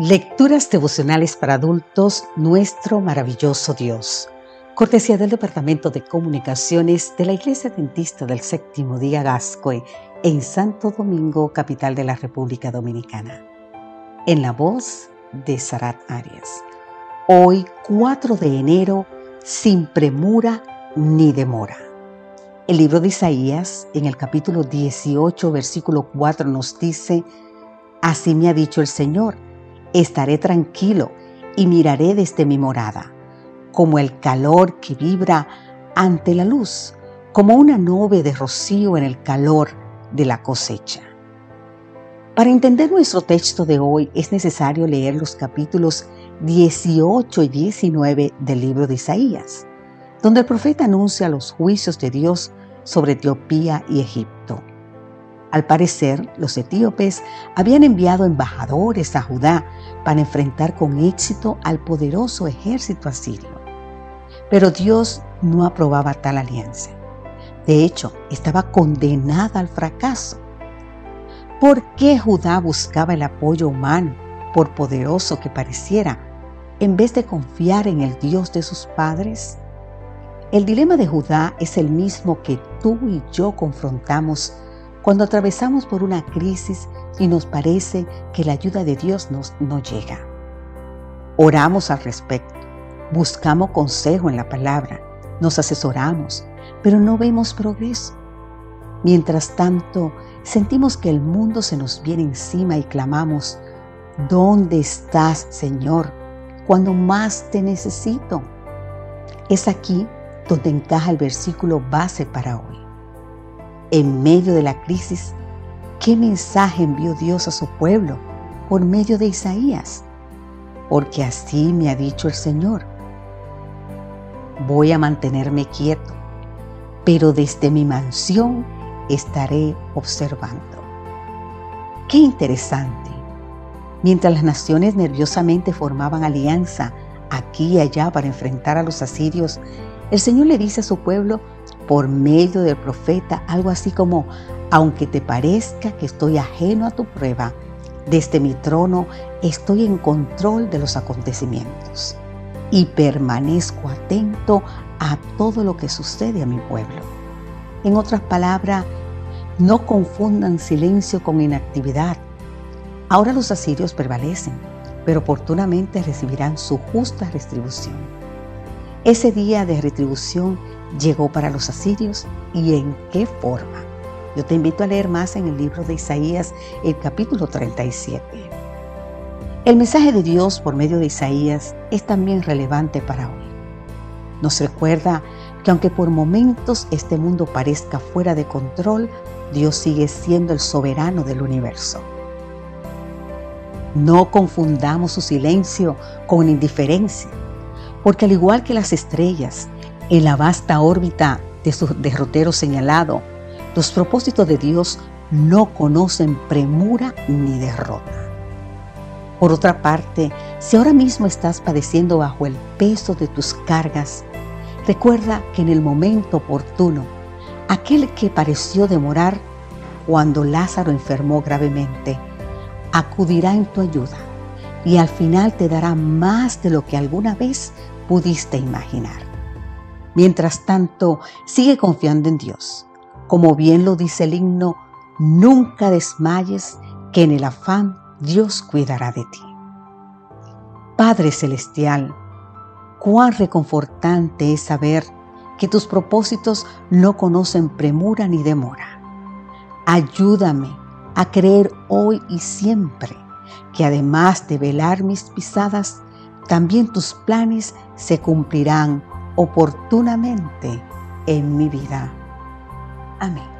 Lecturas devocionales para adultos, nuestro maravilloso Dios. Cortesía del Departamento de Comunicaciones de la Iglesia Dentista del Séptimo Día Gascoe en Santo Domingo, capital de la República Dominicana. En la voz de Sarat Arias. Hoy, 4 de enero, sin premura ni demora. El libro de Isaías, en el capítulo 18, versículo 4, nos dice, Así me ha dicho el Señor Estaré tranquilo y miraré desde mi morada, como el calor que vibra ante la luz, como una nube de rocío en el calor de la cosecha. Para entender nuestro texto de hoy es necesario leer los capítulos 18 y 19 del libro de Isaías, donde el profeta anuncia los juicios de Dios sobre Etiopía y Egipto. Al parecer, los etíopes habían enviado embajadores a Judá para enfrentar con éxito al poderoso ejército asirio. Pero Dios no aprobaba tal alianza. De hecho, estaba condenada al fracaso. ¿Por qué Judá buscaba el apoyo humano, por poderoso que pareciera, en vez de confiar en el Dios de sus padres? El dilema de Judá es el mismo que tú y yo confrontamos cuando atravesamos por una crisis y nos parece que la ayuda de Dios nos, no llega. Oramos al respecto, buscamos consejo en la palabra, nos asesoramos, pero no vemos progreso. Mientras tanto, sentimos que el mundo se nos viene encima y clamamos, ¿dónde estás, Señor, cuando más te necesito? Es aquí donde encaja el versículo base para hoy en medio de la crisis, ¿qué mensaje envió Dios a su pueblo por medio de Isaías? Porque así me ha dicho el Señor. Voy a mantenerme quieto, pero desde mi mansión estaré observando. Qué interesante. Mientras las naciones nerviosamente formaban alianza aquí y allá para enfrentar a los asirios, el Señor le dice a su pueblo por medio del profeta algo así como, aunque te parezca que estoy ajeno a tu prueba, desde mi trono estoy en control de los acontecimientos y permanezco atento a todo lo que sucede a mi pueblo. En otras palabras, no confundan silencio con inactividad. Ahora los asirios prevalecen, pero oportunamente recibirán su justa retribución. Ese día de retribución llegó para los asirios y en qué forma. Yo te invito a leer más en el libro de Isaías, el capítulo 37. El mensaje de Dios por medio de Isaías es también relevante para hoy. Nos recuerda que aunque por momentos este mundo parezca fuera de control, Dios sigue siendo el soberano del universo. No confundamos su silencio con indiferencia, porque al igual que las estrellas, en la vasta órbita de su derrotero señalado, los propósitos de Dios no conocen premura ni derrota. Por otra parte, si ahora mismo estás padeciendo bajo el peso de tus cargas, recuerda que en el momento oportuno, aquel que pareció demorar cuando Lázaro enfermó gravemente, acudirá en tu ayuda y al final te dará más de lo que alguna vez pudiste imaginar. Mientras tanto, sigue confiando en Dios. Como bien lo dice el himno, nunca desmayes, que en el afán Dios cuidará de ti. Padre Celestial, cuán reconfortante es saber que tus propósitos no conocen premura ni demora. Ayúdame a creer hoy y siempre que además de velar mis pisadas, también tus planes se cumplirán oportunamente en mi vida. Amén.